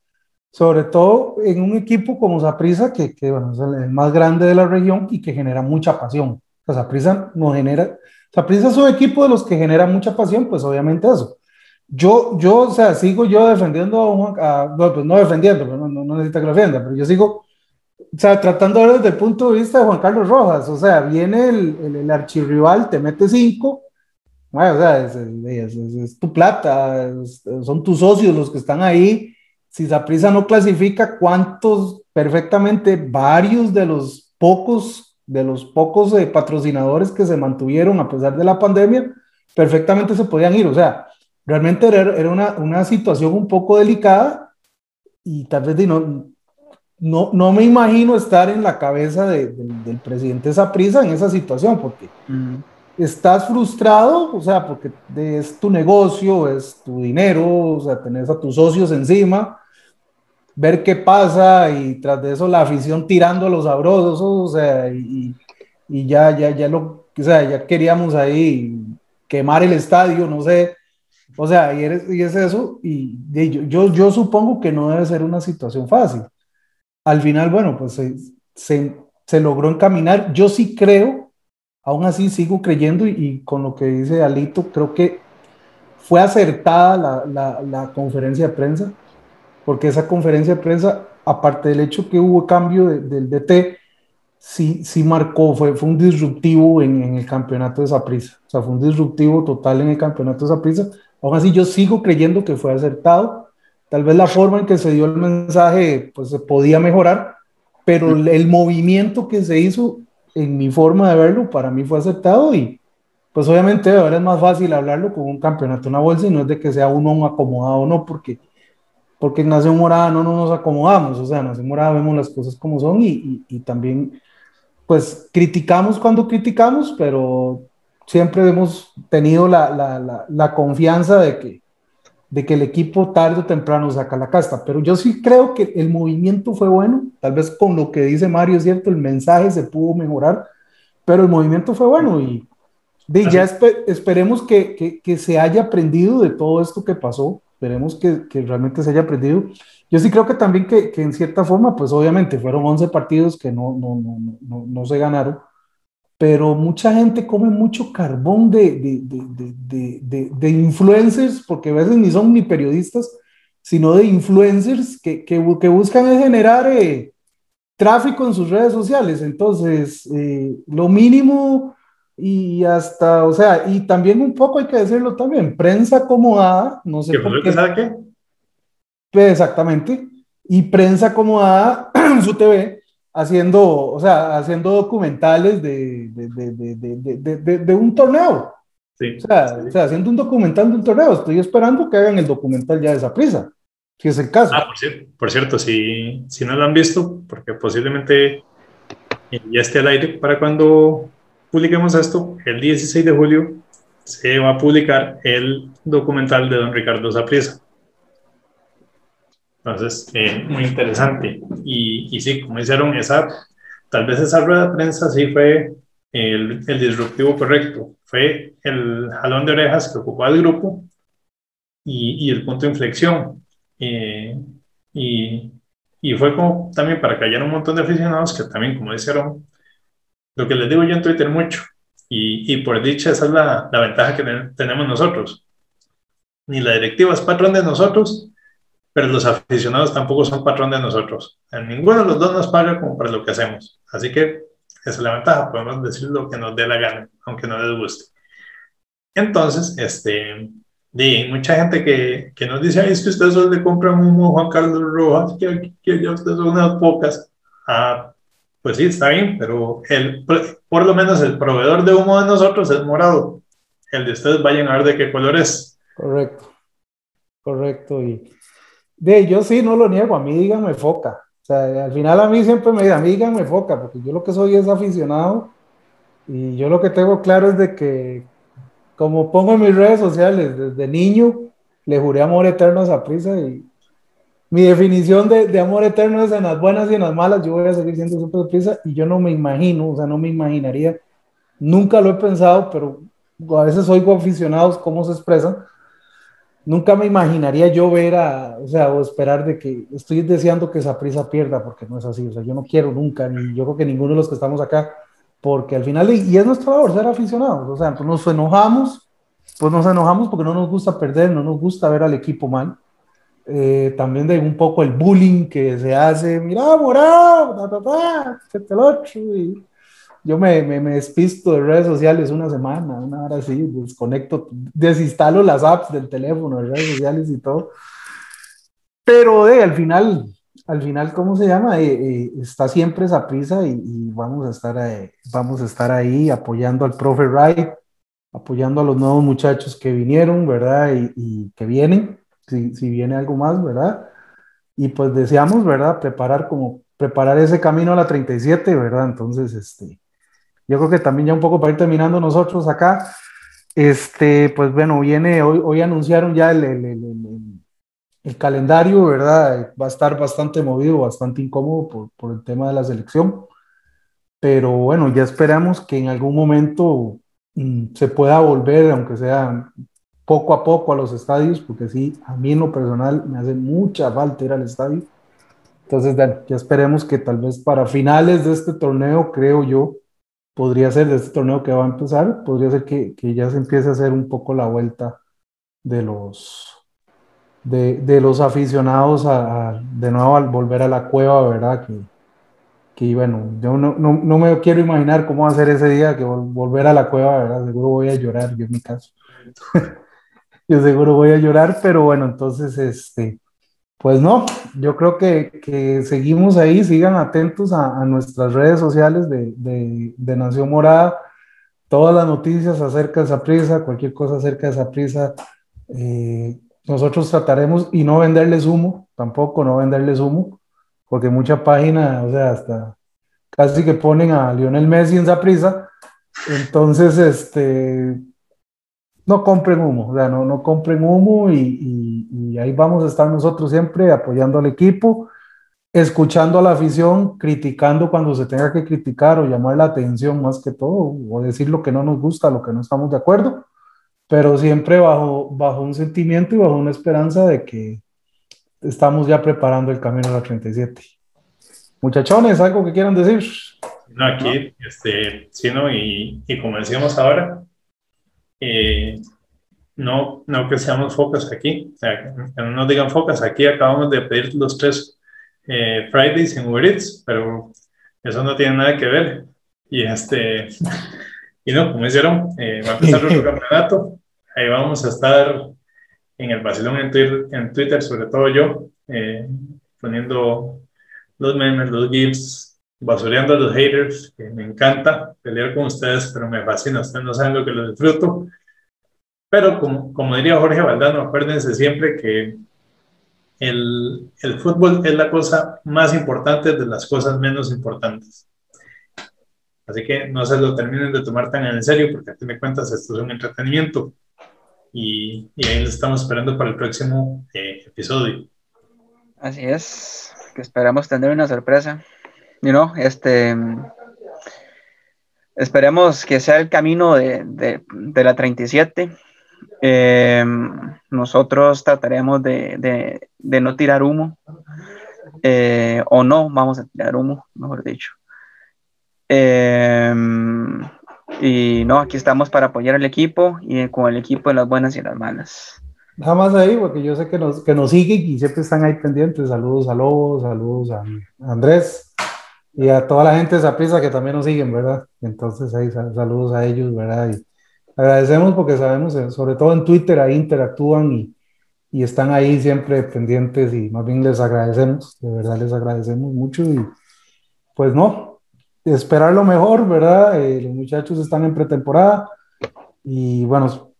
sobre todo en un equipo como Saprisa, que, que bueno, es el más grande de la región y que genera mucha pasión. O sea, Saprisa no genera, Saprisa es un equipo de los que genera mucha pasión, pues obviamente eso. Yo, yo, o sea, sigo yo defendiendo a, a no, pues no defendiendo, no, no, no necesita que lo defienda, pero yo sigo o sea, tratando ver desde el punto de vista de Juan Carlos Rojas, o sea, viene el, el, el archirrival, te mete cinco, bueno, o sea, es, es, es, es tu plata, son tus socios los que están ahí. Si Zaprisa no clasifica, ¿cuántos perfectamente, varios de los pocos, de los pocos eh, patrocinadores que se mantuvieron a pesar de la pandemia, perfectamente se podían ir? O sea, realmente era, era una, una situación un poco delicada y tal vez no, no, no me imagino estar en la cabeza de, de, del presidente Zaprisa en esa situación, porque mm. estás frustrado, o sea, porque es tu negocio, es tu dinero, o sea, tenés a tus socios encima, ver qué pasa y tras de eso la afición tirando a los sabrosos, o sea, y, y ya, ya, ya lo, o sea, ya queríamos ahí quemar el estadio, no sé, o sea, y, eres, y es eso, y, y yo, yo, yo supongo que no debe ser una situación fácil al final, bueno, pues se, se, logró encaminar. Yo sí creo, aún así sigo creyendo y, con lo que dice Alito, creo que fue acertada la, la, conferencia de prensa, porque esa conferencia de prensa, aparte del hecho que hubo cambio de, del DT, sí, sí marcó, fue, fue un disruptivo en, en el campeonato de Saprissa. O sea, fue un disruptivo total en el campeonato de Saprissa. Aún así, yo sigo creyendo que fue acertado Tal vez la forma en que se dio el mensaje pues se podía mejorar, pero el, el movimiento que se hizo, en mi forma de verlo, para mí fue aceptado y pues obviamente ahora es más fácil hablarlo con un campeonato, una bolsa y no es de que sea uno un acomodado o no, porque, porque en Nación Morada no, no nos acomodamos, o sea, en Nación Morada vemos las cosas como son y, y, y también pues criticamos cuando criticamos, pero siempre hemos tenido la, la, la, la confianza de que de que el equipo tarde o temprano saca la casta, pero yo sí creo que el movimiento fue bueno, tal vez con lo que dice Mario es cierto, el mensaje se pudo mejorar, pero el movimiento fue bueno y de, ya esper, esperemos que, que, que, se haya aprendido de todo esto que pasó. Esperemos que, que, realmente se haya aprendido. Yo sí creo que también que, que en cierta forma, pues obviamente fueron 11 partidos que no, no, no, no, no se ganaron, pero mucha gente come mucho carbón de, de, de, de, influencers, porque a veces ni son ni periodistas, sino de influencers que, que, que buscan generar eh, tráfico en sus redes sociales. Entonces, eh, lo mínimo y hasta, o sea, y también un poco hay que decirlo también, prensa acomodada, no sé por qué. ¿Sabe qué? Pues, exactamente, y prensa acomodada, su TV, haciendo, o sea, haciendo documentales de, de, de, de un torneo. Sí, o, sea, o, sea, haciendo un documental de un torneo. Estoy esperando que hagan el documental ya de esa prisa, si es el caso. Ah, por cierto, por cierto si, si no lo han visto, porque posiblemente ya esté al aire para cuando publiquemos esto, el 16 de julio se va a publicar el documental de don Ricardo Zapriesa. Entonces, eh, muy interesante. Y, y, sí, como hicieron esa, tal vez esa rueda de prensa sí fue el, el, disruptivo correcto. Fue el jalón de orejas que ocupó el grupo y, y el punto de inflexión. Eh, y, y, fue como también para callar un montón de aficionados que también, como dijeron, lo que les digo yo en Twitter mucho, y, y por dicha esa es la, la ventaja que tenemos nosotros. Ni la directiva es patrón de nosotros, pero los aficionados tampoco son patrón de nosotros. En ninguno de los dos nos paga como para lo que hacemos. Así que esa es la ventaja, podemos decir lo que nos dé la gana, aunque no les guste. Entonces, este, de mucha gente que, que nos dice, es que ustedes solo le compran humo Juan Carlos Rojas, que, que ya ustedes son unas pocas. Ah, pues sí, está bien, pero el, por lo menos el proveedor de humo de nosotros es morado. El de ustedes vayan a ver de qué color es. Correcto, correcto. Y de yo sí, no lo niego, a mí díganme foca. O sea, al final a mí siempre me digan, díganme foca, porque yo lo que soy es aficionado y yo lo que tengo claro es de que, como pongo en mis redes sociales, desde niño le juré amor eterno a esa prisa y mi definición de, de, amor eterno es en las buenas y en las malas, yo voy a seguir siendo súper prisa y yo no me imagino, o sea, no me imaginaría, nunca lo he pensado, pero a veces oigo aficionados cómo se expresan nunca me imaginaría yo ver a, o sea, o esperar de que estoy deseando que esa prisa pierda, porque no es así, o sea, yo no quiero nunca, ni yo creo que ninguno de los que estamos acá, porque al final, y es nuestro labor ser aficionados, o sea, pues nos enojamos, pues nos enojamos porque no nos gusta perder, no nos gusta ver al equipo mal. Eh, también de un poco el bullying que se hace, mira, morado, ta, ta, ta, y yo me, me, me, despisto de redes sociales una semana, una hora así, desconecto, desinstalo las apps del teléfono, de redes sociales y todo. Pero de, al final, al final, ¿cómo se llama? Eh, eh, está siempre esa prisa y, y vamos, a estar ahí, vamos a estar ahí apoyando al profe Wright, apoyando a los nuevos muchachos que vinieron, ¿verdad? Y, y que vienen, si, si, viene algo más, ¿verdad? Y pues deseamos, ¿verdad? Preparar como, preparar ese camino a la 37, ¿verdad? Entonces, este, yo creo que también ya un poco para ir terminando nosotros acá, este, pues bueno, viene, hoy, hoy anunciaron ya el, el, el, el, calendario, ¿verdad? Va a estar bastante movido, bastante incómodo por, por el tema de la selección, pero bueno, ya esperamos que en algún momento mmm, se pueda volver, aunque sea poco a poco a los estadios, porque sí, a mí en lo personal me hace mucha falta ir al estadio. Entonces, ya esperemos que tal vez para finales de este torneo, creo yo, podría ser de este torneo que va a empezar, podría ser que, que ya se empiece a hacer un poco la vuelta de los, de, de los aficionados a, a, de nuevo al volver a la cueva, ¿verdad? Que, que bueno, yo no, no, no, me quiero imaginar cómo va a ser ese día que volver a la cueva, ¿verdad? Seguro voy a llorar, yo en mi caso. yo seguro voy a llorar, pero bueno, entonces, este, pues no, yo creo que, que seguimos ahí, sigan atentos a, nuestras redes sociales de, de, de, Nación Morada, todas las noticias acerca de esa prisa, cualquier cosa acerca de esa prisa, eh, nosotros trataremos y no venderles humo, tampoco no venderles humo, porque mucha página, o sea, hasta casi que ponen a Lionel Messi en esa prisa, entonces, este, no compren humo, o sea, no, no compren humo y, ahí vamos a estar nosotros siempre apoyando al equipo, escuchando a la afición, criticando cuando se tenga que criticar o llamar la atención más que todo, o decir lo que no nos gusta, lo que no estamos de acuerdo, pero siempre bajo, bajo un sentimiento y bajo una esperanza de que estamos ya preparando el camino a la 37. Muchachones, ¿algo que quieran decir? No, aquí, este, sí, ¿no? Y, y como decíamos ahora, eh, no, no que seamos focas aquí, o sea, que no nos digan focas, aquí acabamos de pedir los tres eh, Fridays en Uber Eats, pero eso no tiene nada que ver. Y este, y no, como hicieron, eh, va a empezar otro campeonato, ahí vamos a estar en el vacilón en Twitter, en Twitter sobre todo yo, eh, poniendo los memes, los gifs, basureando a los haters, que me encanta pelear con ustedes, pero me fascina, ustedes no saben lo que lo disfruto. Pero como, como diría Jorge Valdano, acuérdense siempre que el, el, fútbol es la cosa más importante de las cosas menos importantes. Así que no se lo terminen de tomar tan en serio, porque a fin de cuentas esto es un entretenimiento. Y, y ahí les estamos esperando para el próximo eh, episodio. Así es, que esperamos tener una sorpresa. You know, este, esperemos que sea el camino de, de, de la 37 eh, nosotros trataremos de, de, no tirar humo, eh, o no vamos a tirar humo, mejor dicho. Eh, y no, aquí estamos para apoyar al equipo y con el equipo en las buenas y las malas. Nada más ahí, porque yo sé que nos, que nos siguen y siempre están ahí pendientes. Saludos a Lobo, saludos a Andrés y a toda la gente de Zaprisa que también nos siguen, ¿verdad? Entonces ahí saludos a ellos, ¿verdad? Y, agradecemos porque sabemos, eh, sobre todo en Twitter, ahí interactúan y, y, están ahí siempre pendientes y más bien les agradecemos, de verdad les agradecemos mucho y pues no, esperar lo mejor, ¿verdad? Eh, los muchachos están en pretemporada y bueno,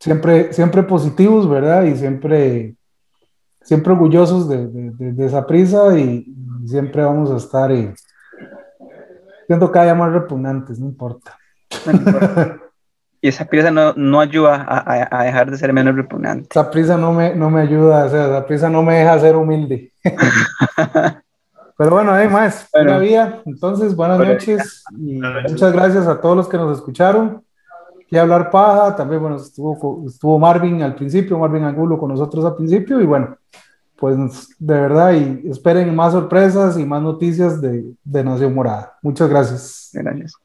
siempre, siempre positivos, ¿verdad? Y siempre, siempre orgullosos de, de, de esa prisa y, siempre vamos a estar eh, siento cada día más repugnantes, no importa. No importa. Y esa prisa no, no ayuda a, a, dejar de ser menos repugnante. Esa prisa no me, no me ayuda, o sea, esa prisa no me deja ser humilde. Pero bueno, hay más, bueno, vía. Entonces, buenas bueno, noches y muchas gracias a todos los que nos escucharon. Y hablar paja, también, bueno, estuvo, estuvo Marvin al principio, Marvin Angulo con nosotros al principio, y bueno, pues de verdad, y esperen más sorpresas y más noticias de, de Nación Morada. Muchas gracias. Gracias.